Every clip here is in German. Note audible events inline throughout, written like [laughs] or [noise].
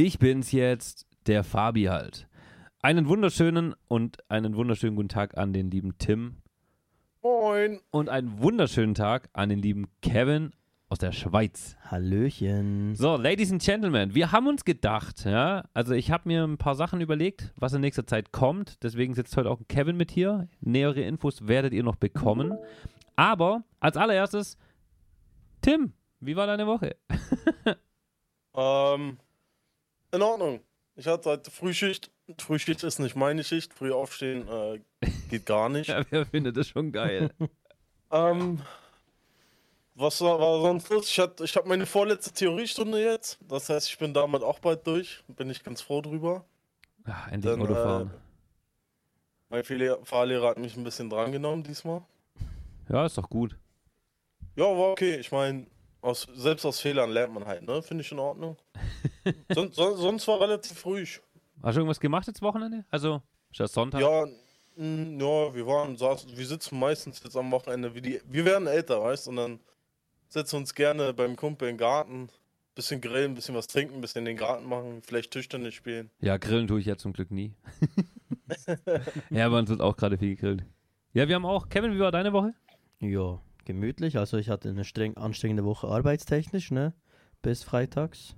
Ich bin's jetzt, der Fabi halt. Einen wunderschönen und einen wunderschönen guten Tag an den lieben Tim. Moin. Und einen wunderschönen Tag an den lieben Kevin aus der Schweiz. Hallöchen. So, Ladies and Gentlemen, wir haben uns gedacht, ja, also ich habe mir ein paar Sachen überlegt, was in nächster Zeit kommt. Deswegen sitzt heute auch Kevin mit hier. Nähere Infos werdet ihr noch bekommen. Aber als allererstes, Tim, wie war deine Woche? [laughs] Ähm, in Ordnung. Ich hatte heute Frühschicht. Frühschicht ist nicht meine Schicht. Früh aufstehen äh, geht gar [laughs] nicht. Ja, wer findet das schon geil? [laughs] ähm, was war, war sonst los? Ich, hatte- ich habe meine vorletzte Theoriestunde jetzt. Das heißt, ich bin damit auch bald durch. Bin ich ganz froh drüber. Ach, endlich Dann, Auto äh. Mein Fahrlehrer, Fahrlehrer hat mich ein bisschen drangenommen diesmal. Ja, ist doch gut. Ja, war okay. Ich meine, aus, selbst aus Fehlern lernt man halt, ne? Finde ich in Ordnung. [laughs] Son, son, sonst war relativ ruhig. Hast du irgendwas gemacht jetzt Wochenende? Also, ist das Sonntag? Ja, mh, ja, wir waren, saßen, wir sitzen meistens jetzt am Wochenende, wie die, wir werden älter, weißt du, und dann setzen wir uns gerne beim Kumpel im Garten, bisschen grillen, bisschen was trinken, bisschen den Garten machen, vielleicht Tischtennis spielen. Ja, grillen tue ich ja zum Glück nie. [laughs] ja, bei uns wird auch gerade viel gegrillt. Ja, wir haben auch. Kevin, wie war deine Woche? Ja, gemütlich. Also ich hatte eine streng anstrengende Woche arbeitstechnisch, ne? Bis freitags.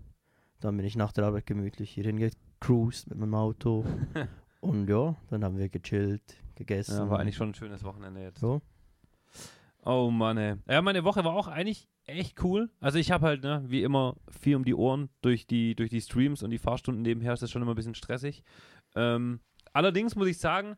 Dann bin ich nach der Arbeit gemütlich hierhin gecruised mit meinem Auto. [laughs] Und ja, dann haben wir gechillt, gegessen. Ja, war eigentlich schon ein schönes Wochenende jetzt. So. Oh Mann, ey. Ja, meine Woche war auch eigentlich echt cool. Also ich habe halt, ne, wie immer, viel um die Ohren durch die, durch die Streams und die Fahrstunden nebenher ist das schon immer ein bisschen stressig. Ähm, allerdings muss ich sagen,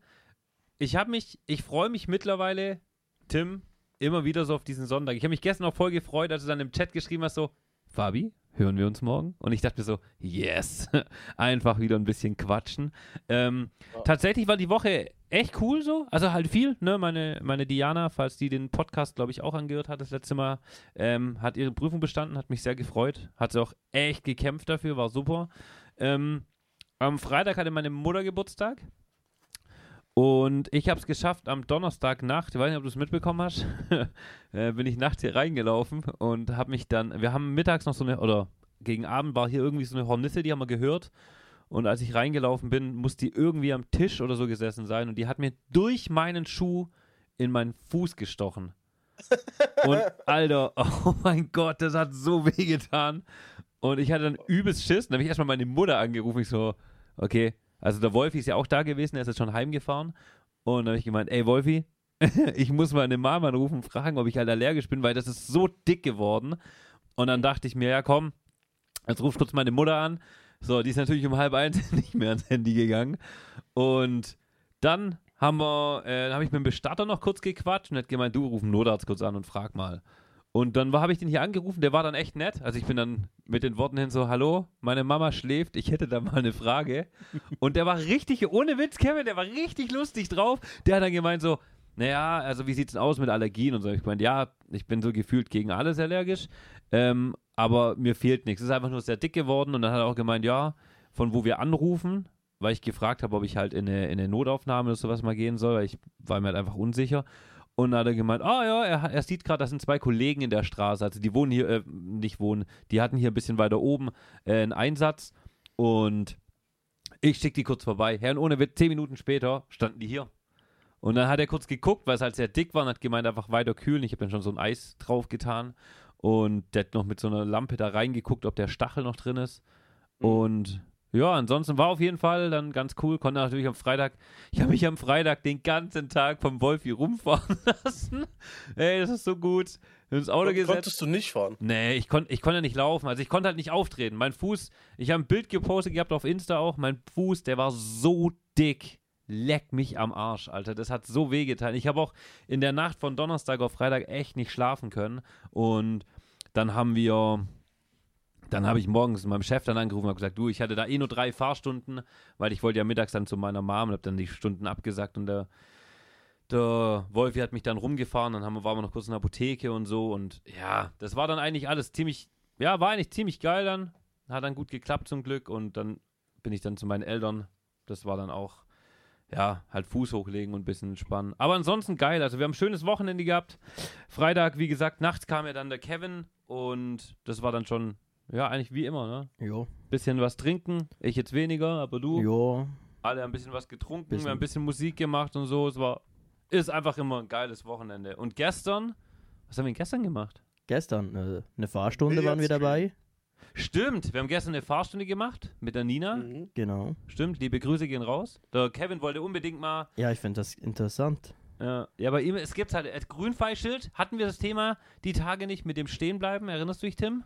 ich habe mich, ich freue mich mittlerweile, Tim, immer wieder so auf diesen Sonntag. Ich habe mich gestern auch voll gefreut, als du dann im Chat geschrieben hast, so, Fabi, hören wir uns morgen? Und ich dachte mir so, yes, [laughs] einfach wieder ein bisschen quatschen. Ähm, Ja. Tatsächlich war die Woche echt cool so, also halt viel, ne, meine, meine Diana, falls die den Podcast, glaube ich, auch angehört hat das letzte Mal, ähm, hat ihre Prüfung bestanden, hat mich sehr gefreut, hat sie auch echt gekämpft dafür, war super. Ähm, am Freitag hatte meine Mutter Geburtstag und ich habe es geschafft am Donnerstagnacht, ich weiß nicht, ob du es mitbekommen hast, [laughs] äh, bin ich nachts hier reingelaufen und habe mich dann, wir haben mittags noch so eine, oder gegen Abend war hier irgendwie so eine Hornisse, die haben wir gehört. Und als ich reingelaufen bin, muss die irgendwie am Tisch oder so gesessen sein und die hat mir durch meinen Schuh in meinen Fuß gestochen. Und Alter, [laughs] oh mein Gott, das hat so weh getan. Und ich hatte dann übelst Schiss. Dann habe ich erstmal meine Mutter angerufen. Ich so, okay, also der Wolfi ist ja auch da gewesen, er ist jetzt schon heimgefahren. Und dann habe ich gemeint, ey Wolfi, [laughs] ich muss meine Mama anrufen und fragen, ob ich halt allergisch bin, weil das ist so dick geworden. Und dann dachte ich mir, ja komm, jetzt ruf kurz meine Mutter an. So, die ist natürlich um halb eins [laughs] nicht mehr ans Handy gegangen. Und dann haben wir, äh, habe ich mit dem Bestatter noch kurz gequatscht und hat gemeint, du ruf den Notarzt kurz an und frag mal. Und dann habe ich den hier angerufen, der war dann echt nett. Also ich bin dann mit den Worten hin so, hallo, meine Mama schläft, ich hätte da mal eine Frage. Und der war richtig, ohne Witz, Kevin, der war richtig lustig drauf. Der hat dann gemeint so, naja, also wie sieht's denn aus mit Allergien und so. Ich meinte, ja, ich bin so gefühlt gegen alles allergisch, ähm, aber mir fehlt nichts. Es ist einfach nur sehr dick geworden und dann hat er auch gemeint, ja, von wo wir anrufen, weil ich gefragt habe, ob ich halt in eine, in eine Notaufnahme oder sowas mal gehen soll, weil ich war mir halt einfach unsicher. Und dann hat er gemeint, ah ja, er, er sieht gerade, das sind zwei Kollegen in der Straße, also die wohnen hier, äh, nicht wohnen, die hatten hier ein bisschen weiter oben äh, einen Einsatz und ich schicke die kurz vorbei. Herr und ohne Witz, zehn Minuten später standen die hier. Und dann hat er kurz geguckt, weil es halt sehr dick war und hat gemeint, einfach weiter kühlen. Ich habe dann schon so ein Eis drauf getan und der hat noch mit so einer Lampe da reingeguckt, ob der Stachel noch drin ist. Und ja, ansonsten war auf jeden Fall dann ganz cool. Konnte natürlich am Freitag, ich habe mich am Freitag den ganzen Tag vom Wolfi rumfahren [laughs] lassen. Ey, das ist so gut. Ins Auto Kon- gesetzt. Konntest du nicht fahren? Nee, ich konnte ich konnt ja nicht laufen. Also ich konnte halt nicht auftreten. Mein Fuß, ich habe ein Bild gepostet gehabt auf Insta auch. Mein Fuß, der war so dick. Leck mich am Arsch, Alter. Das hat so wehgetan. Ich habe auch in der Nacht von Donnerstag auf Freitag echt nicht schlafen können. Und dann haben wir, dann habe ich morgens meinem Chef dann angerufen und habe gesagt, du, ich hatte da eh nur drei Fahrstunden, weil ich wollte ja mittags dann zu meiner Mom und habe dann die Stunden abgesagt und der der Wolfi hat mich dann rumgefahren, dann haben waren wir noch kurz in der Apotheke und so und ja, das war dann eigentlich alles ziemlich, ja, war eigentlich ziemlich geil dann, hat dann gut geklappt zum Glück und dann bin ich dann zu meinen Eltern, das war dann auch, ja, halt Fuß hochlegen und ein bisschen entspannen. Aber ansonsten geil, also wir haben ein schönes Wochenende gehabt. Freitag, wie gesagt, nachts kam ja dann der Kevin und das war dann schon, Ja, eigentlich wie immer, ne? Ja. Bisschen was trinken, ich jetzt weniger, aber du. Ja. Alle ein bisschen was getrunken, Bisschen. wir haben ein bisschen Musik gemacht und so. Es war, ist einfach immer ein geiles Wochenende. Und gestern, was haben wir gestern gemacht? Gestern äh, eine Fahrstunde waren wir dabei. Stimmt, wir haben gestern eine Fahrstunde gemacht mit der Nina. Mhm. Genau. Stimmt, liebe Grüße gehen raus. Der Kevin wollte unbedingt mal Ja, ich finde das interessant. Ja, ja, bei ihm, es gibt halt Grünpfeilschild. Hatten wir das Thema die Tage nicht mit dem Stehenbleiben? Erinnerst du dich, Tim?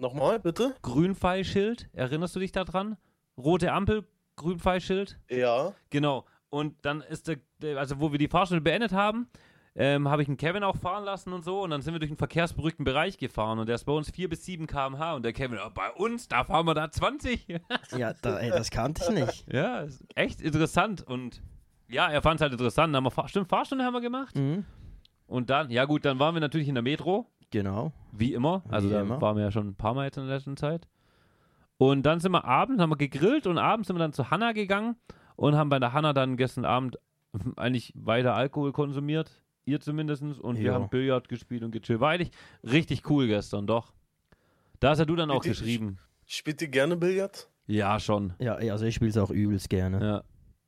Nochmal, bitte? Grünpfeilschild, erinnerst du dich daran? Rote Ampel, Grünpfeilschild. Ja. Genau. Und dann ist der, also wo wir die Fahrstunde beendet haben, ähm, habe ich einen Kevin auch fahren lassen und so. Und dann sind wir durch einen verkehrsberuhigten Bereich gefahren. Und der ist bei uns 4 bis 7 km/h. Und der Kevin, "Ah, bei uns, da fahren wir da 20. [laughs] Ja, da, ey, das kannte ich nicht. ja, echt interessant. Und ja, er fand es halt interessant. Dann haben wir Fahr stimmt, Fahrstunde haben wir gemacht. Mhm. Und dann, ja gut, dann waren wir natürlich in der Metro. Genau. Wie immer. Also Wie da immer. waren wir ja schon ein paar Mal jetzt in der letzten Zeit. Und dann sind wir abends, haben wir gegrillt und abends sind wir dann zu Hanna gegangen und haben bei der Hanna dann gestern Abend [laughs] eigentlich weiter Alkohol konsumiert. Ihr zumindest. Und wir Ja. haben Billard gespielt und gechillt. War eigentlich richtig cool gestern, doch. Da hast ja du dann auch Richtig. geschrieben. Spielt ihr gerne Billard? Ja, schon. Ja, also ich spiele es auch übelst gerne. Ja.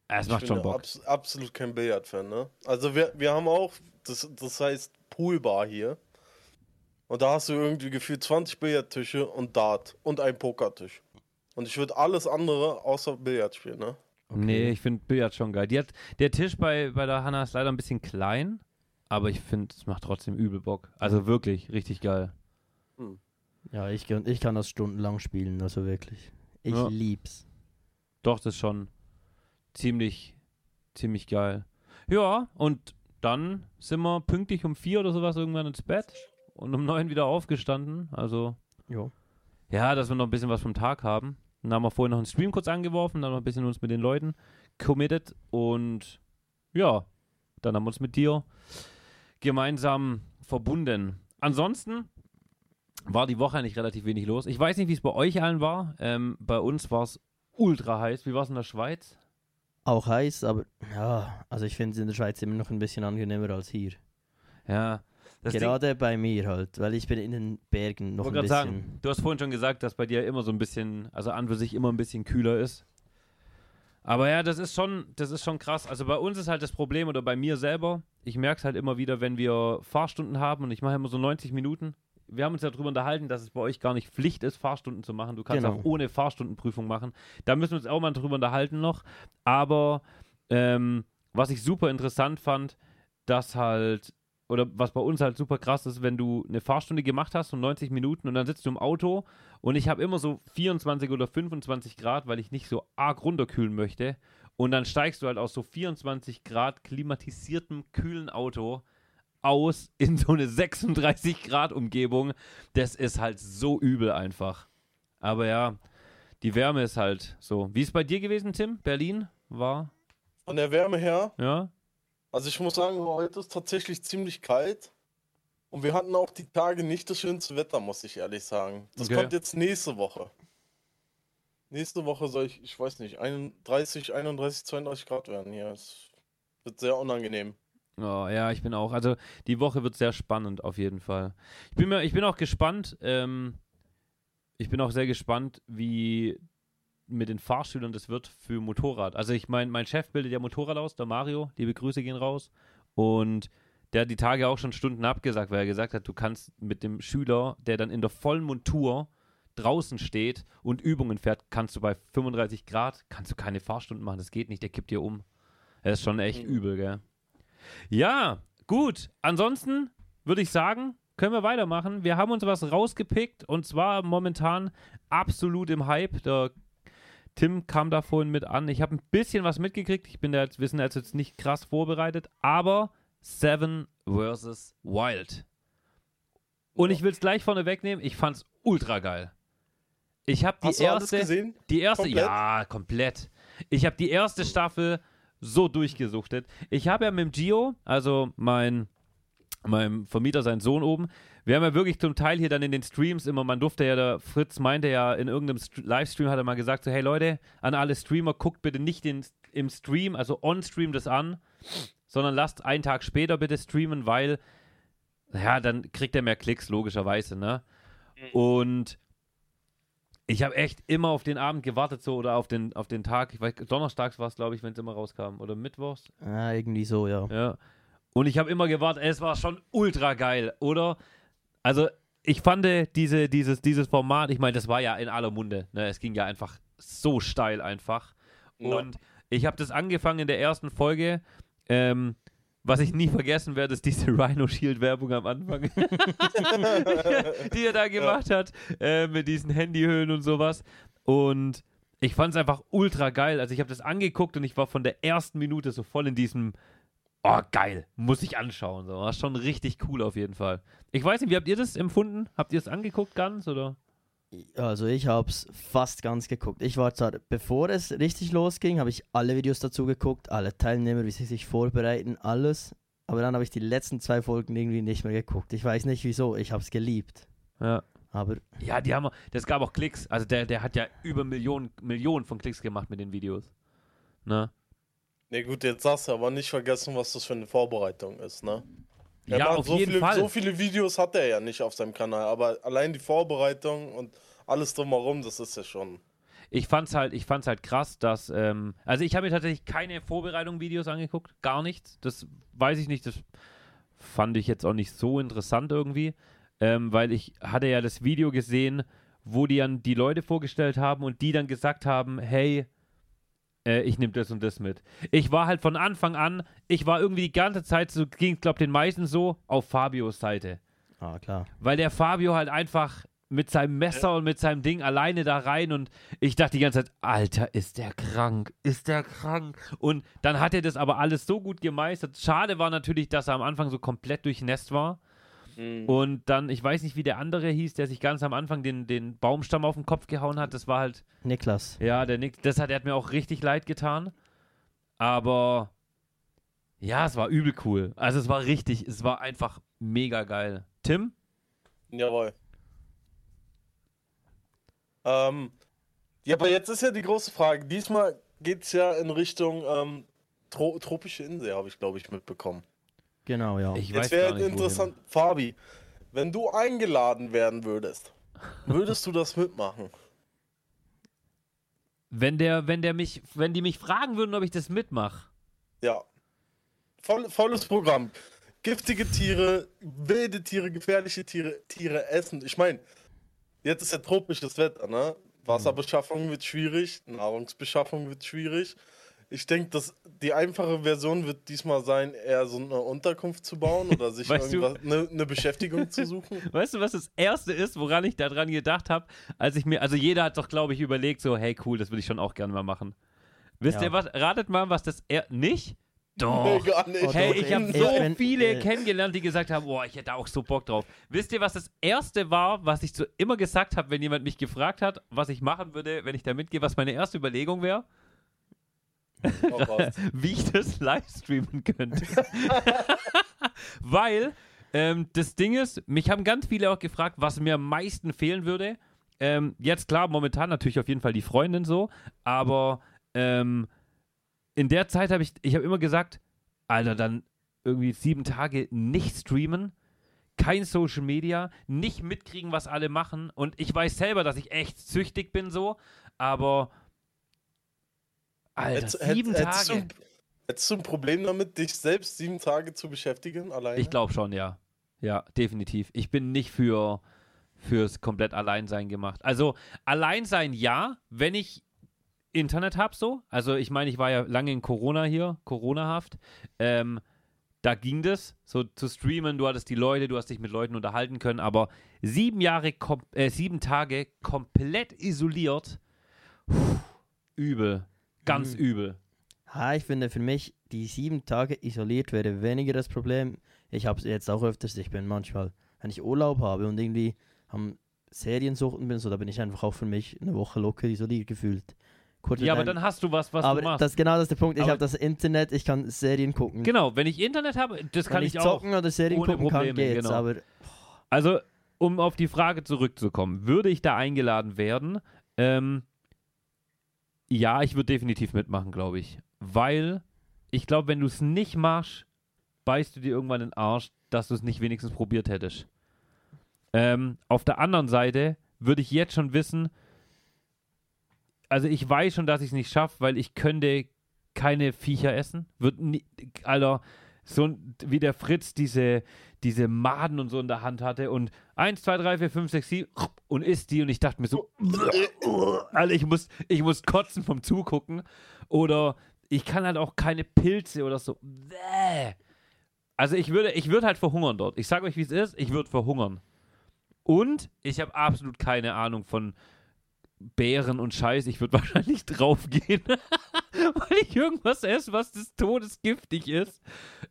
Es macht ich schon Bock. Abs absolut kein Billard-Fan, ne? Also wir, wir haben auch, das, das heißt Poolbar hier. Und da hast du irgendwie gefühlt 20 Billardtische und Dart und einen Pokertisch. Und ich würde alles andere außer Billard spielen, ne? Nee, ich finde Billard schon geil. Die hat, der Tisch bei, bei der Hanna ist leider ein bisschen klein, aber ich finde, es macht trotzdem übel Bock. Also wirklich, richtig geil. Ja, ich, kann- ich kann das stundenlang spielen, also wirklich. Ich Ja. lieb's. Doch, das ist schon ziemlich, ziemlich geil. Ja, und dann sind wir pünktlich um vier oder sowas irgendwann ins Bett und um neun wieder aufgestanden. Also, Ja. ja, dass wir noch ein bisschen was vom Tag haben. Dann haben wir vorhin noch einen Stream kurz angeworfen, dann noch ein bisschen uns mit den Leuten committed und ja, dann haben wir uns mit dir gemeinsam verbunden. Ansonsten war die Woche eigentlich relativ wenig los. Ich weiß nicht, wie es bei euch allen war. Ähm, bei uns war es ultra heiß. Wie war es in der Schweiz? Auch heiß, aber ja, also ich finde es in der Schweiz immer noch ein bisschen angenehmer als hier. Ja. Das Ding, Gerade bei mir halt, weil ich bin in den Bergen noch ein bisschen. sagen, du hast vorhin schon gesagt, dass bei dir immer so ein bisschen, also an für sich immer ein bisschen kühler ist. Aber ja, das ist schon, das ist schon krass. Also bei uns ist halt das Problem oder bei mir selber, ich merke es halt immer wieder, wenn wir Fahrstunden haben und ich mache immer so 90 Minuten. Wir haben uns ja darüber unterhalten, dass es bei euch gar nicht Pflicht ist, Fahrstunden zu machen. Du kannst Genau. auch ohne Fahrstundenprüfung machen. Da müssen wir uns auch mal drüber unterhalten noch. Aber ähm, was ich super interessant fand, dass halt, oder was bei uns halt super krass ist, wenn du eine Fahrstunde gemacht hast von 90 Minuten und dann sitzt du im Auto und ich habe immer so 24 oder 25 Grad, weil ich nicht so arg runterkühlen möchte. Und dann steigst du halt aus so 24 Grad klimatisiertem, kühlen Auto aus in so eine 36 Grad Umgebung. Das ist halt so übel einfach. Aber ja, die Wärme ist halt so. Wie ist es bei dir gewesen, Tim? Berlin war? Von der Wärme her, Ja? Also ich muss sagen, heute ist tatsächlich ziemlich kalt. Und wir hatten auch die Tage nicht das schönste Wetter, muss ich ehrlich sagen. Das Okay. kommt jetzt nächste Woche. Nächste Woche soll ich, ich weiß nicht, 31, 31, 32 Grad werden hier. Es wird sehr unangenehm. Oh, ja, ich bin auch. Also die Woche wird sehr spannend auf jeden Fall. Ich bin, mir, ich bin auch gespannt. Ähm, ich bin auch sehr gespannt, wie mit den Fahrschülern das wird für Motorrad. Also ich meine, mein Chef bildet ja Motorrad aus, der Mario. Liebe Grüße gehen raus. Und der hat die Tage auch schon Stunden abgesagt, weil er gesagt hat, du kannst mit dem Schüler, der dann in der vollen Montur draußen steht und Übungen fährt, kannst du bei 35 Grad, kannst du keine Fahrstunden machen. Das geht nicht, der kippt dir um. Das ist schon echt Mhm. übel, gell? Ja, gut. Ansonsten würde ich sagen, können wir weitermachen. Wir haben uns was rausgepickt und zwar momentan absolut im Hype. Der Tim kam da vorhin mit an. Ich habe ein bisschen was mitgekriegt. Ich bin da jetzt, wir sind jetzt, jetzt nicht krass vorbereitet, aber Seven vs. Wild. Und ich will es gleich vorne wegnehmen. Ich fand's ultra geil. Ich habe die Hast erste, gesehen? die erste, Komplett? ja, komplett. Ich habe die erste Staffel so durchgesuchtet. Ich habe ja mit dem Gio, also mein, meinem Vermieter, sein Sohn oben, wir haben ja wirklich zum Teil hier dann in den Streams immer, man durfte ja, der Fritz meinte ja in irgendeinem St Livestream, hat er mal gesagt, so, hey Leute, an alle Streamer, guckt bitte nicht den, im Stream, also on-stream das an, sondern lasst einen Tag später bitte streamen, weil, ja, dann kriegt er mehr Klicks, logischerweise, ne? Und Ich habe echt immer auf den Abend gewartet, so oder auf den, auf den Tag. Ich weiß, donnerstags war es, glaube ich, wenn es immer rauskam. Oder mittwochs. Ah, irgendwie so, ja. Ja. Und ich habe immer gewartet, es war schon ultra geil, oder? Also, ich fand diese, dieses, dieses Format, ich meine, das war ja in aller Munde. Ne? Es ging ja einfach so steil einfach. Ja. Und ich habe das angefangen in der ersten Folge. Ähm, was ich nie vergessen werde, ist diese [laughs] Rhino Shield Werbung am Anfang, [laughs] die er da gemacht hat, äh, mit diesen Handyhüllen und sowas. Und ich fand es einfach ultra geil. Also ich habe das angeguckt und ich war von der ersten Minute so voll in diesem, oh geil, muss ich anschauen. So. War schon richtig cool auf jeden Fall. Ich weiß nicht, wie habt ihr das empfunden? Habt ihr es angeguckt ganz oder? Also ich habe es fast ganz geguckt. Ich war zwar, bevor es richtig losging, habe ich alle Videos dazu geguckt, alle Teilnehmer, wie sie sich vorbereiten, alles. Aber dann habe ich die letzten zwei Folgen irgendwie nicht mehr geguckt. Ich weiß nicht wieso, ich habe es geliebt. Ja. Aber Ja, die haben, das gab auch Klicks. Also der, der hat ja über Millionen, Millionen von Klicks gemacht mit den Videos. Ne? Ne, gut, jetzt sagst du aber nicht vergessen, was das für eine Vorbereitung ist, ne? Er Ja, auf so jeden viele, Fall. So viele Videos hat er ja nicht auf seinem Kanal, aber allein die Vorbereitung und alles drumherum, das ist ja schon. Ich fand's halt, ich fand's halt krass, dass, ähm, also ich habe mir tatsächlich keine Vorbereitung-Videos angeguckt, gar nichts. Das weiß ich nicht, das fand ich jetzt auch nicht so interessant irgendwie, ähm, weil ich hatte ja das Video gesehen, wo die dann die Leute vorgestellt haben und die dann gesagt haben, hey, äh, ich nehme das und das mit. Ich war halt von Anfang an, ich war irgendwie die ganze Zeit, so ging glaube den meisten so, auf Fabios Seite. ah, klar. Weil der Fabio halt einfach mit seinem Messer und mit seinem Ding alleine da rein und ich dachte die ganze Zeit, Alter, ist der krank, ist der krank. Und dann hat er das aber alles so gut gemeistert. Schade war natürlich, dass er am Anfang so komplett durchnässt war. Mhm. Und dann, ich weiß nicht, wie der andere hieß, der sich ganz am Anfang den, den Baumstamm auf den Kopf gehauen hat. Das war halt, Niklas. ja, der Nick, das hat, der hat mir auch richtig leid getan. Aber ja, es war übel cool. Also es war richtig, es war einfach mega geil. Tim? Jawohl. Ähm, ja, aber jetzt ist ja die große Frage. Diesmal geht es ja in Richtung ähm, Tro tropische Insel, habe ich, glaube ich, mitbekommen. Genau, ja. Ich weiß Jetzt wäre interessant, Fabi, wenn du eingeladen werden würdest, würdest du das mitmachen? Wenn der, wenn der mich, wenn die mich fragen würden, ob ich das mitmache. Ja. Voll, volles Programm. Giftige Tiere, wilde Tiere, gefährliche Tiere, Tiere essen. Ich meine, jetzt ist ja tropisches Wetter, ne? Wasserbeschaffung wird schwierig, Nahrungsbeschaffung wird schwierig. Ich denke, dass die einfache Version wird diesmal sein, eher so eine Unterkunft zu bauen oder sich [laughs] Weißt du- eine, eine Beschäftigung zu suchen. [laughs] Weißt du, was das erste ist, woran ich daran gedacht habe, als ich mir, also jeder hat doch, glaube ich, überlegt, so, hey, cool, das würde ich schon auch gerne mal machen. Wisst Ja. ihr was? Ratet mal, was das er nicht? Doch. Nee, gar nicht. Hey, ich habe ich so bin- viele äh, kennengelernt, die gesagt haben, boah, ich hätte auch so Bock drauf. Wisst ihr, was das erste war, was ich so immer gesagt habe, wenn jemand mich gefragt hat, was ich machen würde, wenn ich da mitgehe, was meine erste Überlegung wäre? [laughs] Wie ich das live streamen könnte. [laughs] Weil ähm, das Ding ist, mich haben ganz viele auch gefragt, was mir am meisten fehlen würde. Ähm, jetzt klar, momentan natürlich auf jeden Fall die Freundin so, aber ähm, in der Zeit habe ich, ich habe immer gesagt, Alter, dann irgendwie sieben Tage nicht streamen, kein Social Media, nicht mitkriegen, was alle machen und ich weiß selber, dass ich echt süchtig bin so, aber Alter, Hättest- sieben hättest Tage. Du, hättest du ein Problem damit, dich selbst sieben Tage zu beschäftigen alleine? Ich glaube schon, ja. Ja, definitiv. Ich bin nicht für fürs komplett Alleinsein gemacht. Also Alleinsein ja, wenn ich Internet habe so. Also ich meine, ich war ja lange in Corona hier, Corona-haft. Ähm, da ging das, so zu streamen, du hattest die Leute, du hast dich mit Leuten unterhalten können, aber sieben Jahre, äh, sieben Tage komplett isoliert, puh, übel, ganz Mhm. übel. Ha, ich finde für mich, die sieben Tage isoliert wäre weniger das Problem. Ich habe es jetzt auch öfters. Ich bin manchmal, wenn ich Urlaub habe und irgendwie am Seriensuchten bin, so, da bin ich einfach auch für mich eine Woche locker isoliert gefühlt. Kurz Ja, aber dann hast du was, was aber du machst. das genau das ist der Punkt. Ich habe das Internet, ich kann Serien gucken. genau, wenn ich Internet habe, das kann wenn ich, ich auch. zocken oder Serien ohne gucken Probleme, kann, geht's. genau. Aber Also, um auf die Frage zurückzukommen, würde ich da eingeladen werden? Ähm, ja, ich würde definitiv mitmachen, glaube ich. Weil ich glaube, wenn du es nicht machst, beißt du dir irgendwann den Arsch, dass du es nicht wenigstens probiert hättest. Ähm, auf der anderen Seite würde ich jetzt schon wissen, also ich weiß schon, dass ich es nicht schaffe, weil ich könnte keine Viecher essen. Wird nie, Alter, so wie der Fritz diese, diese Maden und so in der Hand hatte und 1, 2, 3, 4, 5, 6, 7 und isst die und ich dachte mir so, Alter, ich muss, ich muss kotzen vom Zugucken oder ich kann halt auch keine Pilze oder so. Also ich würde, ich würde halt verhungern dort. Ich sage euch, wie es ist, ich würde verhungern. Und ich habe absolut keine Ahnung von Beeren und Scheiß. Ich würde [laughs] wahrscheinlich draufgehen, [laughs] weil ich irgendwas esse, was des Todes giftig ist.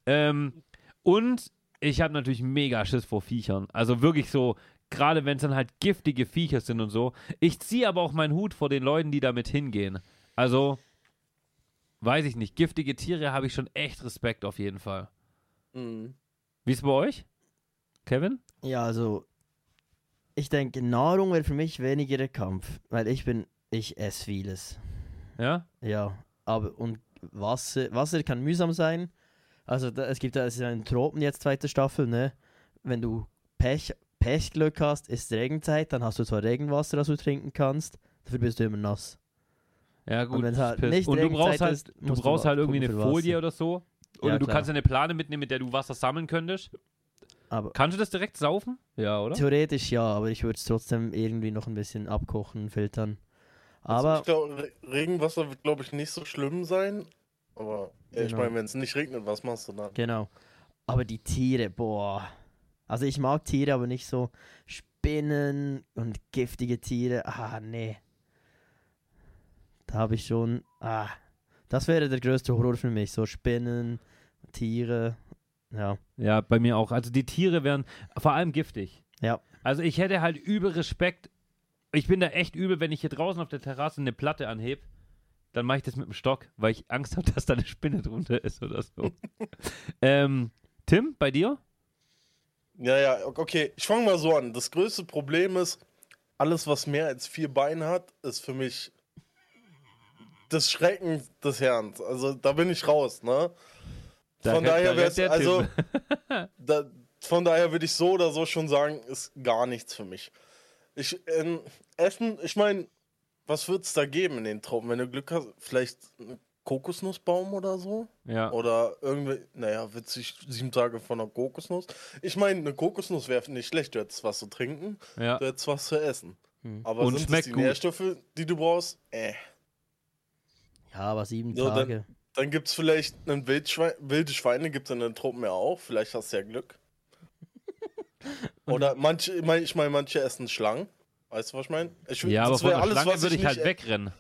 Ähm, und ich habe natürlich mega Schiss vor Viechern. Also wirklich so, gerade wenn es dann halt giftige Viecher sind und so. Ich ziehe aber auch meinen Hut vor den Leuten, die damit hingehen. Also, weiß ich nicht. Giftige Tiere habe ich schon echt Respekt auf jeden Fall. Mhm. Wie ist es bei euch? Kevin? Ja, also ich denke, Nahrung wäre für mich weniger der Kampf, weil ich bin, ich esse vieles. Ja? Ja, aber und Wasser, Wasser kann mühsam sein. Also da, es gibt da es ist ja in Tropen jetzt zweite Staffel, ne? Wenn du Pech, Pechglück hast, ist Regenzeit, dann hast du zwar Regenwasser, das du trinken kannst, dafür bist du immer nass. Ja, gut. Und halt nicht und du brauchst halt, ist, du du brauchst wa- halt irgendwie eine Folie Wasser. oder so. Oder Ja, du klar. kannst eine Plane mitnehmen, mit der du Wasser sammeln könntest. Aber Kannst du das direkt saufen? Ja, oder? theoretisch ja, aber ich würde es trotzdem irgendwie noch ein bisschen abkochen, filtern. Also Aber ich glaub, Re Regenwasser wird, glaube ich, nicht so schlimm sein. Aber ja, ich Genau. meine, wenn es nicht regnet, was machst du dann? Genau. Aber die Tiere, boah. Also ich mag Tiere, aber nicht so Spinnen und giftige Tiere. Ah, nee. Da habe ich schon. Ah. Das wäre der größte Horror für mich. So Spinnen, Tiere. Ja. Ja, bei mir auch. Also die Tiere wären vor allem giftig. Ja. Also ich hätte halt übel Respekt. Ich bin da echt übel, wenn ich hier draußen auf der Terrasse eine Platte anhebe. Dann mache ich das mit dem Stock, weil ich Angst habe, [laughs] dass da eine Spinne drunter ist oder so. [laughs] ähm, Tim, bei dir? Ja, ja, okay. Ich fange mal so an. Das größte Problem ist, alles, was mehr als vier Beine hat, ist für mich das Schrecken des Herrn. Also da bin ich raus, ne? Da Von daher da wäre also, Tim. [laughs] da, von daher würde ich so oder so schon sagen, ist gar nichts für mich. Ich, ähm, Essen, ich meine, was wird es da geben in den Tropen? Wenn du Glück hast, vielleicht ein Kokosnussbaum oder so? Ja. Oder irgendwie, naja, witzig, sieben Tage von einer Kokosnuss. Ich meine, eine Kokosnuss wäre nicht schlecht. Du hättest was zu trinken, ja. du hättest was zu essen. Hm. Aber Und sind schmeckt das die gut. Nährstoffe, die du brauchst? Äh. Ja, aber sieben So, Tage. Dann gibt es vielleicht einen Wildschwein, wilde Schweine, gibt es in den Tropen ja auch. Vielleicht hast du ja Glück. [laughs] Oder manche, ich meine, ich mein, manche essen Schlangen. Weißt du, was ich meine? Ich, Ja, aber das von alles, Schlange würde ich halt e- wegrennen.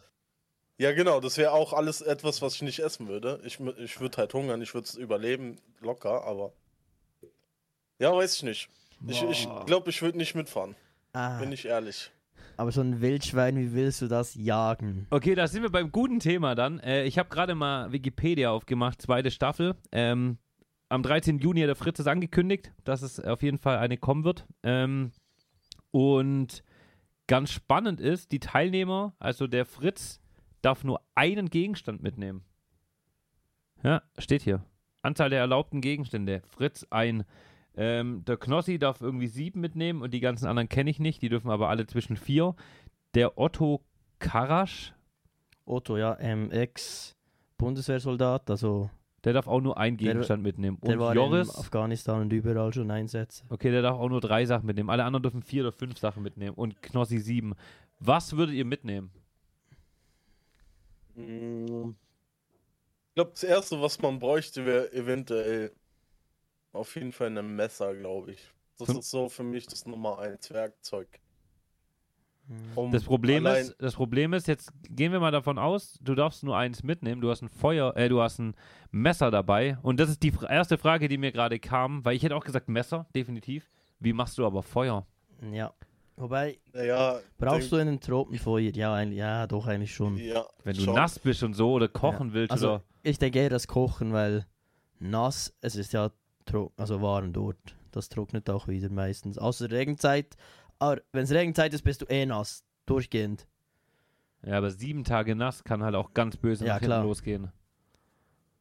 Ja, genau, das wäre auch alles etwas, was ich nicht essen würde. Ich, ich würde halt hungern, ich würde es überleben, locker, aber. Ja, weiß ich nicht. Ich, ich Boah. glaube, ich würde nicht mitfahren, Ah, bin ich ehrlich. Aber so ein Wildschwein, wie willst du das jagen? Okay, da sind wir beim guten Thema dann. Äh, ich habe gerade mal Wikipedia aufgemacht, zweite Staffel. Ähm, am 13. Juni hat der Fritz es angekündigt, dass es auf jeden Fall eine kommen wird. Ähm, und ganz spannend ist, die Teilnehmer, also der Fritz, darf nur einen Gegenstand mitnehmen. Ja, steht hier. Anzahl der erlaubten Gegenstände. Fritz ein. Ähm, der Knossi darf irgendwie sieben mitnehmen und die ganzen anderen kenne ich nicht. Die dürfen aber alle zwischen vier. Der Otto Karasch, Otto, ja, ähm, Ex-Bundeswehrsoldat, also der darf auch nur einen Der- Gegenstand mitnehmen. der Und war in Joris, Afghanistan und überall schon Einsätze. okay, der darf auch nur drei Sachen mitnehmen. Alle anderen dürfen vier oder fünf Sachen mitnehmen. Und Knossi sieben. Was würdet ihr mitnehmen? Mm. Ich glaube, das Erste, was man bräuchte, wäre eventuell auf jeden Fall ein Messer, glaube ich. Das Hm. ist so für mich das Nummer eins Werkzeug. Um Das Problem ist, das Problem ist, jetzt gehen wir mal davon aus, du darfst nur eins mitnehmen. Du hast ein Feuer, äh, du hast ein Messer dabei. Und das ist die erste Frage, die mir gerade kam, weil ich hätte auch gesagt Messer, definitiv. Wie machst du aber Feuer? Ja. Wobei, Naja, brauchst du in den Tropen Feuer? Ja, eigentlich, ja, doch, eigentlich schon. Ja, Wenn du schon. nass bist und so oder kochen willst Also, oder. ich denke eher das Kochen, weil nass, es ist ja also warm dort. Das trocknet auch wieder meistens. Außer Regenzeit. Aber wenn es Regenzeit ist, bist du eh nass. Durchgehend. Ja, aber sieben Tage nass kann halt auch ganz böse Ja, nach klar. hinten losgehen.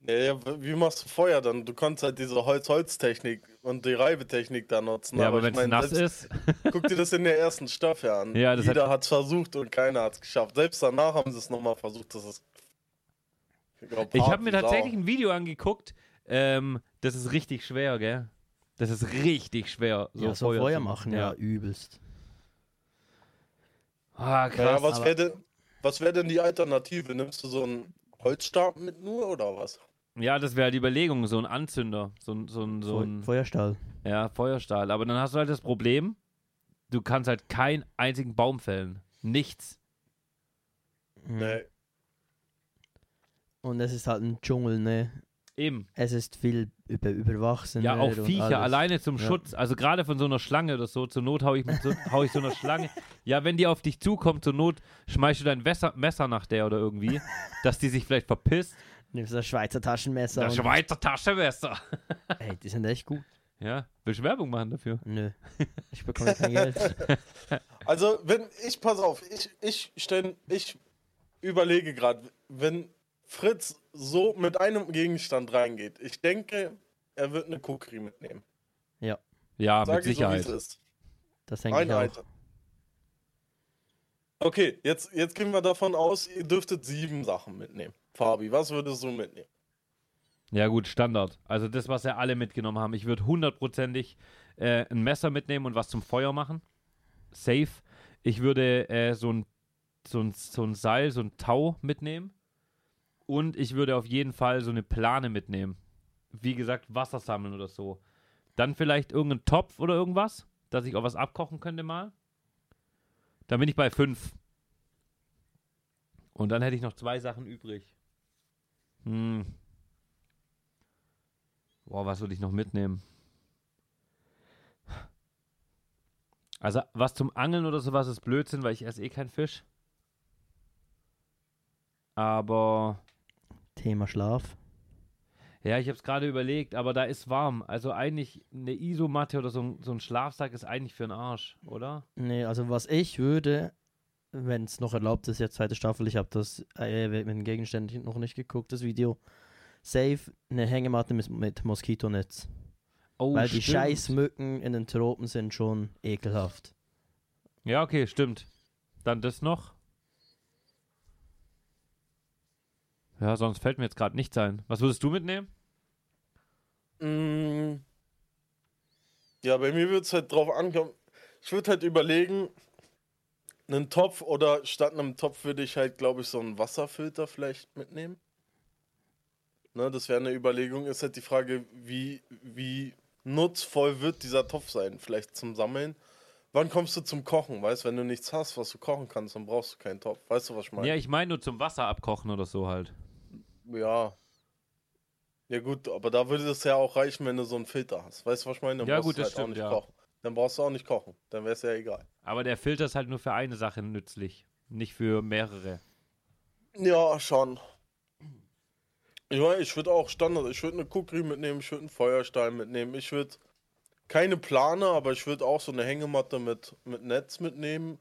Ja, ja, wie machst du Feuer dann? Du kannst halt diese Holz-Holz-Technik und die Reibetechnik da nutzen. Ja, aber, ich wenn es nass selbst- ist. [laughs] Guck dir das in der ersten Staffel an. Ja, das Jeder hat- es versucht und keiner hat es geschafft. Selbst danach haben sie es nochmal versucht. Das ist. Ich hart habe mir tatsächlich ein Video angeguckt. Ähm, das ist richtig schwer, gell? Das ist richtig schwer. So, ja, so Feuer, zu machen, ja, übelst. Ah, Ja, krass. was aber- wäre denn, was wär denn die Alternative? Nimmst du so einen Holzstab mit nur oder was? Ja, das wäre die Überlegung, so ein Anzünder, so ein, so ein, so Feu ein Feuerstahl. ja, Feuerstahl. Aber dann hast du halt das Problem, du kannst halt keinen einzigen Baum fällen. Nichts. Nee. Und es ist halt ein Dschungel, ne? Eben. Es ist viel über, überwachsen. Ja, auch und Viecher, alles. alleine zum Ja. Schutz. Also gerade von so einer Schlange oder so, zur Not hau ich, mit so, [laughs] hau ich so einer Schlange. Ja, wenn die auf dich zukommt, zur Not schmeißt du dein Messer, Messer nach der oder irgendwie, [laughs] dass die sich vielleicht verpisst. Nimmst das Schweizer Taschenmesser. Das Schweizer Taschenmesser. [laughs] ey, die sind echt gut. Ja, willst du Werbung machen dafür? Nö. Ich bekomme kein Geld. Also, wenn ich, pass auf, ich, ich, stell, ich überlege gerade, wenn Fritz so mit einem Gegenstand reingeht, ich denke, er wird eine Kukri mitnehmen. Ja, Sag mit ich so, wie Sicherheit. es ist. Das denke Ein ich auch. Okay, jetzt, jetzt gehen wir davon aus, ihr dürftet sieben Sachen mitnehmen. Fabi, was würdest du mitnehmen? Ja, gut, Standard. Also das, was ja alle mitgenommen haben. Ich würde hundertprozentig äh, ein Messer mitnehmen und was zum Feuer machen. Safe. Ich würde äh, so, ein, so, ein, so ein Seil, so ein Tau mitnehmen. Und ich würde auf jeden Fall so eine Plane mitnehmen. Wie gesagt, Wasser sammeln oder so. Dann vielleicht irgendeinen Topf oder irgendwas, dass ich auch was abkochen könnte mal. Dann bin ich bei fünf. Und dann hätte ich noch zwei Sachen übrig. Hm. Boah, was würde ich noch mitnehmen? Also, was zum Angeln oder sowas ist Blödsinn, weil ich esse eh keinen Fisch. Aber, Thema Schlaf. ja, ich habe es gerade überlegt, aber da ist warm. Also eigentlich eine Isomatte oder so ein, so ein Schlafsack ist eigentlich für den Arsch, oder? Nee, also was ich würde, wenn es noch erlaubt ist, jetzt zweite Staffel, ich habe das äh, mit den Gegenständen noch nicht geguckt, das Video. Safe eine Hängematte mit, mit Moskitonetz. Oh, Weil die stimmt. scheiß Mücken in den Tropen sind schon ekelhaft. Ja, okay, stimmt. Dann das noch. Ja, sonst fällt mir jetzt gerade nichts ein. Was würdest du mitnehmen? Mm. Ja, bei mir würde es halt drauf ankommen. Ich würde halt überlegen, einen Topf oder statt einem Topf würde ich halt, glaube ich, so einen Wasserfilter vielleicht mitnehmen. Ne, das wäre eine Überlegung. Ist halt die Frage, wie, wie nutzvoll wird dieser Topf sein? Vielleicht zum Sammeln. Wann kommst du zum Kochen? Weißt wenn du nichts hast, was du kochen kannst, dann brauchst du keinen Topf. Weißt du, was ich meine? Ja, ich meine nur zum Wasser abkochen oder so halt. Ja. Ja gut, aber da würde es ja auch reichen, wenn du so einen Filter hast. Weißt du, was ich meine? Dann Ja, brauchst gut, du das halt auch stimmt, nicht ja. kochen. Dann brauchst du auch nicht kochen. Dann wäre es ja egal. Aber der Filter ist halt nur für eine Sache nützlich, nicht für mehrere. Ja, schon. Ich meine, ich würde auch Standard, ich würde eine Kukri mitnehmen, ich würde einen Feuerstein mitnehmen, ich würde keine Plane, aber ich würde auch so eine Hängematte mit, mit Netz mitnehmen.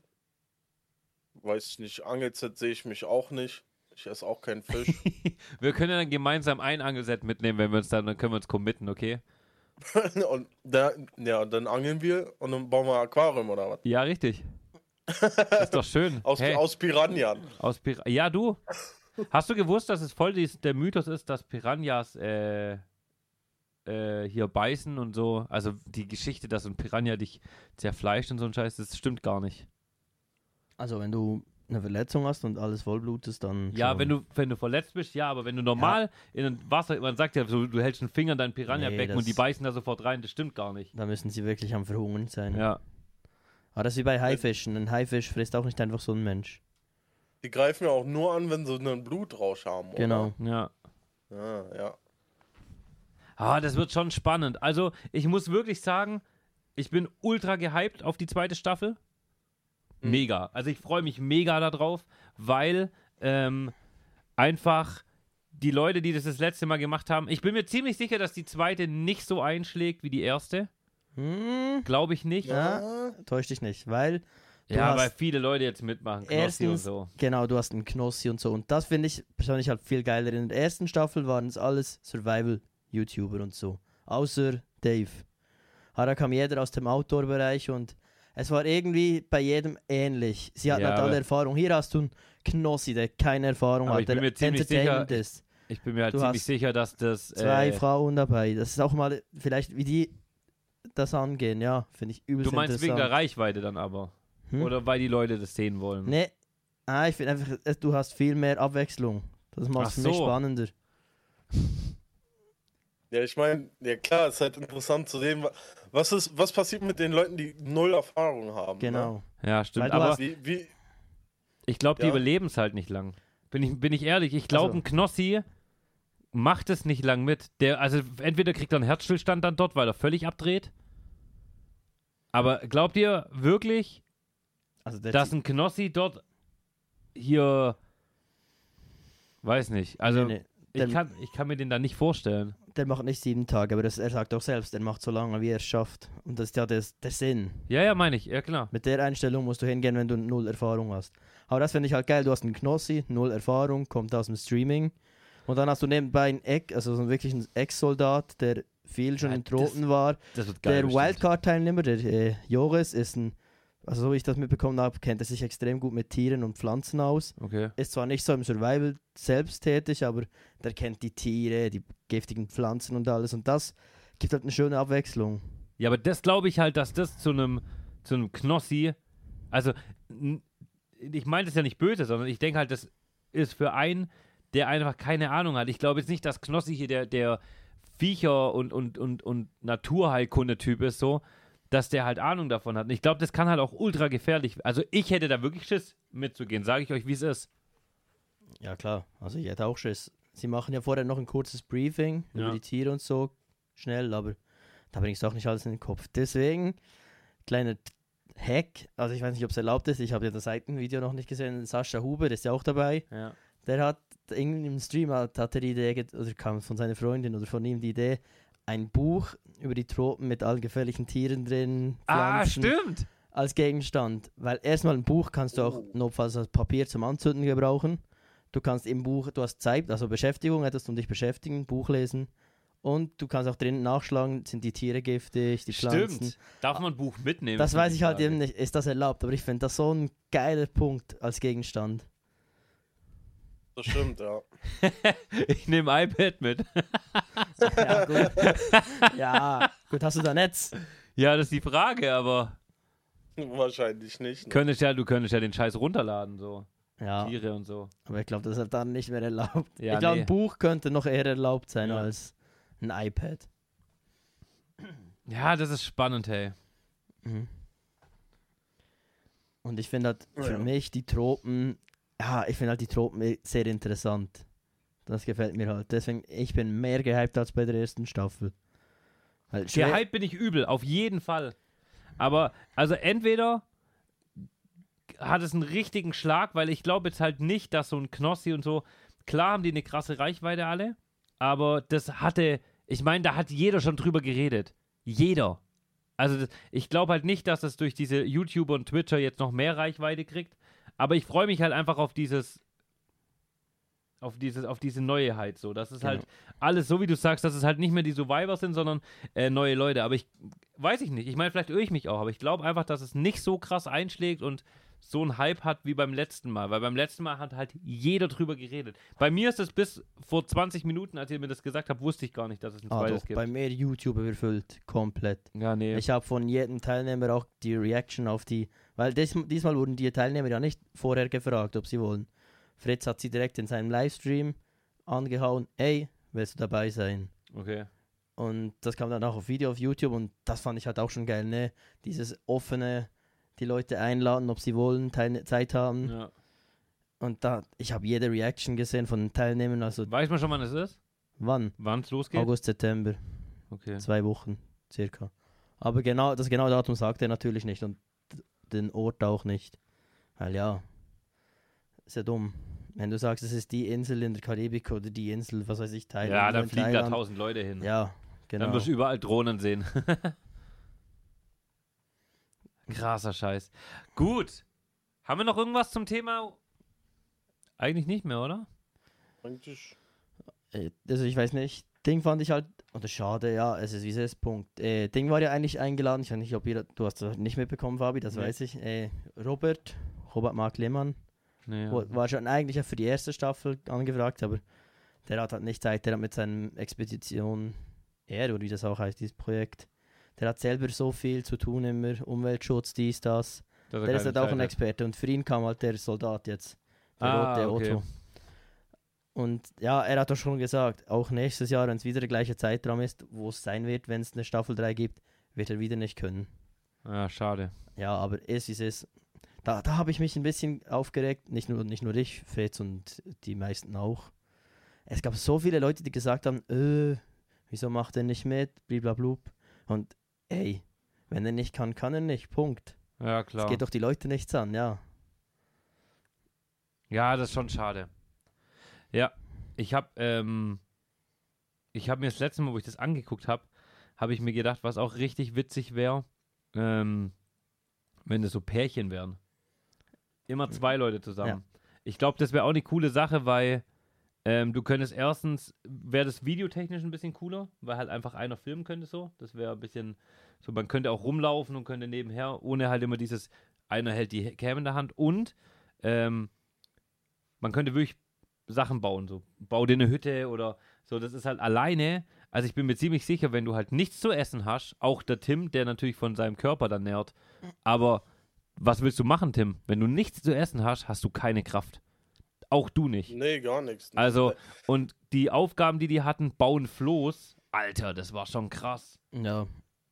Weiß ich nicht, Angelset sehe ich mich auch nicht. Ich esse auch keinen [laughs] Fisch. Wir können ja dann gemeinsam ein Angelset mitnehmen, wenn wir uns dann, dann können wir uns committen, okay? [laughs] und da, ja, dann angeln wir und dann bauen wir ein Aquarium oder was? Ja, richtig. ist doch schön. [laughs] Aus, hey, aus Piranhas. aus Pir ja, du. Hast du gewusst, dass es voll dies, der Mythos ist, dass Piranhas äh, äh, hier beißen und so? Also die Geschichte, dass ein Piranha dich zerfleischt und so ein Scheiß, das stimmt gar nicht. Also wenn du eine Verletzung hast und alles vollblutest, dann. Ja, schon. wenn du, wenn du verletzt bist, ja, aber wenn du normal in ein Wasser, man sagt ja, so, du hältst einen Finger in dein Piranha-Becken Nee, und die beißen da sofort rein, das stimmt gar nicht. Da müssen sie wirklich am Verhungern sein. Ja. Aber das ist wie bei Haifischen. Ein Haifisch frisst auch nicht einfach so ein Mensch. Die greifen ja auch nur an, wenn sie einen Blutrausch haben. Oder? Genau. Ja. Ja, ja. Ah, das wird schon spannend. Also, ich muss wirklich sagen, ich bin ultra gehypt auf die zweite Staffel. Mhm. Mega. Also, ich freue mich mega darauf, weil ähm, einfach die Leute, die das das letzte Mal gemacht haben, ich bin mir ziemlich sicher, dass die zweite nicht so einschlägt wie die erste. Hm, Glaube ich nicht. Ja. täusch dich nicht, weil Du ja, weil viele Leute jetzt mitmachen. Knossi und Erstens- so. Genau, du hast einen Knossi und so. Und das finde ich persönlich halt viel geiler. In der ersten Staffel waren es alles Survival-YouTuber und so. Außer Dave. Aber da kam jeder aus dem Outdoor-Bereich und es war irgendwie bei jedem ähnlich. Sie hatten Ja, halt alle Erfahrung. Hier hast du einen Knossi, der keine Erfahrung hat, ich bin der entertainment ist. Ich bin mir halt Du ziemlich sicher, dass das. Zwei äh, Frauen dabei. Das ist auch mal vielleicht, wie die das angehen. Ja, finde ich übelst Du meinst wegen der. Reichweite dann aber? Hm? Oder weil die Leute das sehen wollen? Nee. Ah, ich finde einfach, äh, du hast viel mehr Abwechslung. Das macht Ach es für mich so. spannender. Ja, ich meine, ja klar, es ist halt interessant zu sehen, wa- was ist, was passiert mit den Leuten, die null Erfahrung haben. Genau. Ja, stimmt. Aber Ne? Wie, wie, ich glaube, die Ja. überleben es halt nicht lang. Bin ich, bin ich ehrlich, ich glaube, Also- ein Knossi macht es nicht lang mit. Der, also entweder kriegt er einen Herzstillstand dann dort, weil er völlig abdreht. Aber glaubt ihr wirklich, Also der dass ein Knossi dort hier weiß nicht. Also nee, nee, ich, kann, ich kann mir den da nicht vorstellen. Der macht nicht sieben Tage, aber das, er sagt auch selbst, er macht so lange, wie er es schafft. Und das ist ja das, der Sinn. Ja, ja, meine ich, ja klar. Mit der Einstellung musst du hingehen, wenn du null Erfahrung hast. Aber das finde ich halt geil. Du hast einen Knossi, null Erfahrung, kommt aus dem Streaming. Und dann hast du nebenbei einen Eck, also so einen wirklichen Ex-Soldat, der viel schon Ja, in Tropen war. Das. Der. Wildcard-Teilnehmer, der äh, Joris, ist ein, also so wie ich das mitbekommen habe, kennt er sich extrem gut mit Tieren und Pflanzen aus. Okay. Ist zwar nicht so im Survival selbst tätig, aber der kennt die Tiere, die giftigen Pflanzen und alles. Und das gibt halt eine schöne Abwechslung. Ja, aber das glaube ich halt, dass das zu einem zu einem Knossi, also ich meine das ja nicht böse, sondern ich denke halt, das ist für einen, der einfach keine Ahnung hat. Ich glaube jetzt nicht, dass Knossi hier der, der Viecher- und, und, und, und Naturheilkunde-Typ ist, so, dass der halt Ahnung davon hat. Und ich glaube, das kann halt auch ultra gefährlich. Also ich hätte da wirklich Schiss mitzugehen, sage ich euch, wie es ist. Ja, klar. Also ich hätte auch Schiss. Sie machen ja vorher noch ein kurzes Briefing Ja. über die Tiere und so. Schnell, aber da bringst du auch nicht alles in den Kopf. Deswegen, kleiner Hack. Also ich weiß nicht, ob es erlaubt ist. Ich habe ja das Seitenvideo noch nicht gesehen. Sascha Huber ist ja auch dabei. Ja. Der hat irgendwie im Stream hat, hat er die Idee, oder kam von seiner Freundin oder von ihm die Idee, ein Buch über die Tropen mit allen gefährlichen Tieren drin, Ah, Pflanzen stimmt. als Gegenstand. Weil erstmal ein Buch kannst du auch notfalls als Papier zum Anzünden gebrauchen. Du kannst im Buch, du hast Zeit, also Beschäftigung, hättest du dich beschäftigen, Buch lesen. Und du kannst auch drinnen nachschlagen, sind die Tiere giftig, die Pflanzen. Stimmt. Darf man ein Buch mitnehmen? Das weiß ich halt eben nicht, ist das erlaubt, aber ich finde das so ein geiler Punkt als Gegenstand. Das stimmt, ja. [laughs] Ich nehme iPad mit. ja, gut. [laughs] ja, gut, hast du da Netz? Ja, das ist die Frage, aber Wahrscheinlich nicht. Ne? könntest ja, du könntest ja den Scheiß runterladen, so. Ja, Tiere und so. aber ich glaube, das ist halt dann nicht mehr erlaubt. Ja, ich glaube, nee. ein Buch könnte noch eher erlaubt sein Ja. als ein iPad. Ja, das ist spannend, hey. Mhm. Und ich finde halt für Ja. mich die Tropen, ja, ich finde halt die Tropen eh sehr interessant. Das gefällt mir halt. Deswegen, ich bin mehr gehypt als bei der ersten Staffel. Schwer- Gehypt bin ich übel, auf jeden Fall. Aber, also entweder hat es einen richtigen Schlag, weil ich glaube jetzt halt nicht, dass so ein Knossi und so, klar haben die eine krasse Reichweite alle, aber das hatte, ich meine, da hat jeder schon drüber geredet. Jeder. Also das, ich glaube halt nicht, dass es durch diese YouTuber und Twitcher jetzt noch mehr Reichweite kriegt, aber ich freue mich halt einfach auf dieses auf dieses auf diese Neuheit so, das ist halt alles so wie du sagst, dass es halt nicht mehr die Survivor sind, sondern äh, neue Leute, aber ich weiß ich nicht. Ich meine, vielleicht irre ich mich auch, aber ich glaube einfach, dass es nicht so krass einschlägt und so einen Hype hat wie beim letzten Mal, weil beim letzten Mal hat halt jeder drüber geredet. Bei mir ist es bis vor 20 Minuten, als ihr mir das gesagt habt, wusste ich gar nicht, dass es ein ah, zweites doch, gibt. bei mir YouTube überfüllt, komplett. ja, nee. Ich habe von jedem Teilnehmer auch die Reaction auf die, weil dies, diesmal wurden die Teilnehmer ja nicht vorher gefragt, ob sie wollen. Fritz hat sie direkt in seinem Livestream angehauen, ey, willst du dabei sein? okay. Und das kam dann auch auf Video auf YouTube und das fand ich halt auch schon geil, ne? Dieses offene, die Leute einladen, ob sie wollen, Teil Zeit haben. Ja. Und da, ich habe jede Reaction gesehen von den Teilnehmern, also Weiß man schon, wann es ist? wann? Wann es losgeht? August, September, Okay. zwei Wochen circa. Aber genau, das genaue Datum sagt er natürlich nicht und den Ort auch nicht. Weil ja, ist ja dumm. Wenn du sagst, es ist die Insel in der Karibik oder die Insel, was weiß ich, Thailand. Ja, da in fliegen da tausend Leute hin. Ja, genau. Dann wirst du überall Drohnen sehen. [laughs] Krasser Scheiß. Gut. Haben wir noch irgendwas zum Thema? Eigentlich nicht mehr, oder? Eigentlich. Äh, Also ich weiß nicht, Ding fand ich halt, oder schade, ja, es ist wie es ist, Punkt. Äh, Ding war ja eigentlich eingeladen, ich weiß nicht, ob ihr, du hast das nicht mitbekommen, Fabi, das Nee. weiß ich. Äh, Robert, Robert Mark Lehmann, Nee, wo- war schon eigentlich ja für die erste Staffel angefragt, aber der hat halt nicht Zeit, der hat mit seinem Expedition er oder wie das auch heißt, dieses Projekt, der hat selber so viel zu tun immer, Umweltschutz, dies, das. dass er Der ist halt auch ein. Experte und für ihn kam halt der Soldat jetzt, der Ah, rote okay. Otto. Und ja, er hat doch schon gesagt, auch nächstes Jahr, wenn es wieder der gleiche Zeitraum ist, wo es sein wird, wenn es eine Staffel 3 gibt, wird er wieder nicht können. Ja, schade. Ja, aber es ist es. Da, da habe ich mich ein bisschen aufgeregt, nicht nur, nicht nur ich, Fritz und die meisten auch. Es gab so viele Leute, die gesagt haben, äh, wieso macht er nicht mit, bliblablub. Und ey, wenn er nicht kann, kann er nicht, Punkt. Ja, Es klar. geht doch die Leute nichts an, ja. Ja, das ist schon schade. Ja, ich habe ähm, ich habe mir das letzte Mal, wo ich das angeguckt habe, habe ich mir gedacht, was auch richtig witzig wäre, ähm, wenn das so Pärchen wären. Immer zwei Leute zusammen. Ich glaube, das wäre auch eine coole Sache, weil ähm, du könntest erstens, wäre das videotechnisch ein bisschen cooler, weil halt einfach einer filmen könnte so. Das wäre ein bisschen, so man könnte auch rumlaufen und könnte nebenher, ohne halt immer dieses, einer hält die Cam in der Hand und ähm, man könnte wirklich Sachen bauen, so bau dir eine Hütte oder so, das ist halt alleine, also ich bin mir ziemlich sicher, wenn du halt nichts zu essen hast, auch der Tim, der natürlich von seinem Körper dann nährt, aber was willst du machen, Tim? Wenn du nichts zu essen hast, hast du keine Kraft. Auch du nicht. Nee, gar nichts. Also, und die Aufgaben, die die hatten, bauen Floß, Alter, das war schon krass. Ja,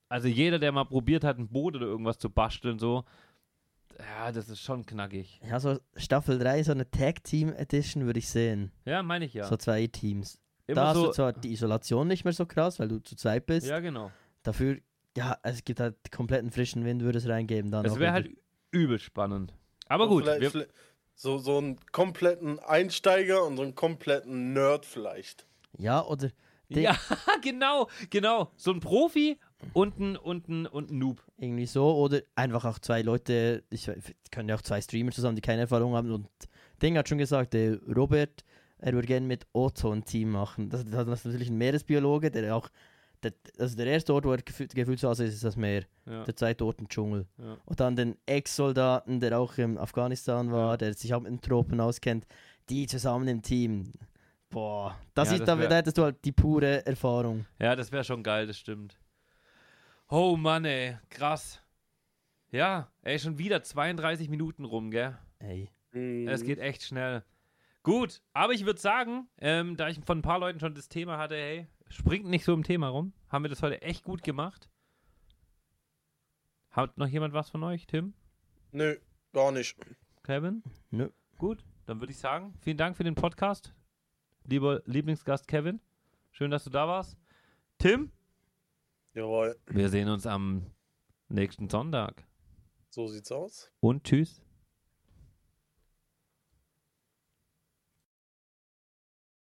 Also jeder, der mal probiert hat, ein Boot oder irgendwas zu basteln, so, ja, das ist schon knackig. ja so Staffel 3, so eine Tag Team Edition würde ich sehen. Ja, meine ich ja. So zwei Teams. Immer da hast so, du zwar die Isolation nicht mehr so krass, weil du zu zweit bist. ja, genau. Dafür, ja, es gibt halt kompletten frischen Wind, würde es reingeben. Dann Es auch wäre halt übel spannend. Aber gut, Vielleicht, wir, vielleicht, so, so einen kompletten Einsteiger und so einen kompletten Nerd vielleicht. Ja, oder die- ja, [laughs] genau, genau. So ein Profi und ein, und ein, und ein Noob. irgendwie so. Oder einfach auch zwei Leute, ich können ja auch zwei Streamer zusammen, die keine Erfahrung haben. Und Ding hat schon gesagt, der Robert, er würde gerne mit Otto ein Team machen. Das, das ist natürlich ein Meeresbiologe, der auch. Der, also der erste Ort, wo er gefühlt, gefühlt so ist, ist das Meer. Ja, Der zweite Ort ein Dschungel. ja. Und dann den Ex-Soldaten, der auch in Afghanistan war, Ja. der sich auch mit den Tropen auskennt, die zusammen im Team. Boah, das Ja, ist, das da, wär- da hättest du halt die pure Erfahrung. ja das wäre schon geil, das stimmt. Oh Mann, ey, krass. Ja, ey, schon wieder 32 Minuten rum, gell? Ey. Mhm. Es geht echt schnell. Gut, aber ich würde sagen, ähm, da ich von ein paar Leuten schon das Thema hatte, hey, springt nicht so im Thema rum. Haben wir das heute echt gut gemacht? Hat noch jemand was von euch, Tim? Nö, gar nicht. Kevin? Nö. Gut, dann würde ich sagen, vielen Dank für den Podcast, lieber Lieblingsgast Kevin. Schön, dass du da warst. Tim, Jawohl, wir sehen uns am nächsten Sonntag. so sieht's aus. Und tschüss.